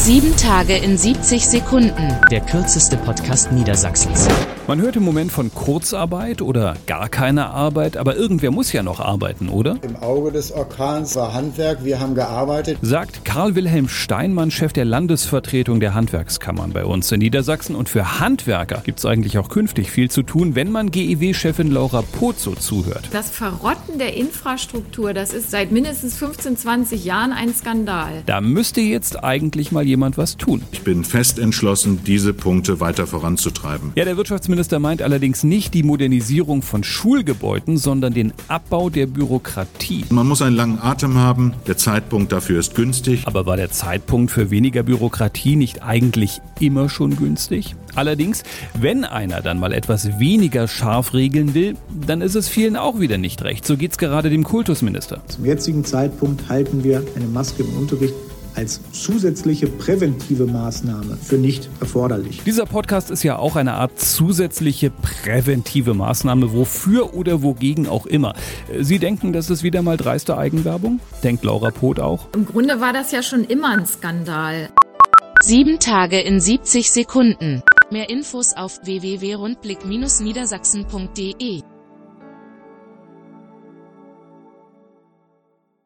Sieben Tage in 70 Sekunden. Der kürzeste Podcast Niedersachsens. Man hört im Moment von Kurzarbeit oder gar keine Arbeit, aber irgendwer muss ja noch arbeiten, oder? Im Auge des Orkans war Handwerk, wir haben gearbeitet. Sagt Karl-Wilhelm Steinmann, Chef der Landesvertretung der Handwerkskammern bei uns in Niedersachsen. Und für Handwerker gibt es eigentlich auch künftig viel zu tun, wenn man GEW-Chefin Laura Pozzo zuhört. Das Verrotten der Infrastruktur, das ist seit mindestens 15, 20 Jahren ein Skandal. Da müsste jetzt eigentlich mal jemand was tun. Ich bin fest entschlossen, diese Punkte weiter voranzutreiben. Ja, der Wirtschaftsminister meint allerdings nicht die Modernisierung von Schulgebäuden, sondern den Abbau der Bürokratie. Man muss einen langen Atem haben. Der Zeitpunkt dafür ist günstig. Aber war der Zeitpunkt für weniger Bürokratie nicht eigentlich immer schon günstig? Allerdings, wenn einer dann mal etwas weniger scharf regeln will, dann ist es vielen auch wieder nicht recht. So geht's gerade dem Kultusminister. Zum jetzigen Zeitpunkt halten wir eine Maske im Unterricht als zusätzliche präventive Maßnahme für nicht erforderlich. Dieser Podcast ist ja auch eine Art zusätzliche präventive Maßnahme, wofür oder wogegen auch immer. Sie denken, das ist wieder mal dreiste Eigenwerbung? Denkt Laura Poth auch? Im Grunde war das ja schon immer ein Skandal. Sieben Tage in 70 Sekunden. Mehr Infos auf www.rundblick-niedersachsen.de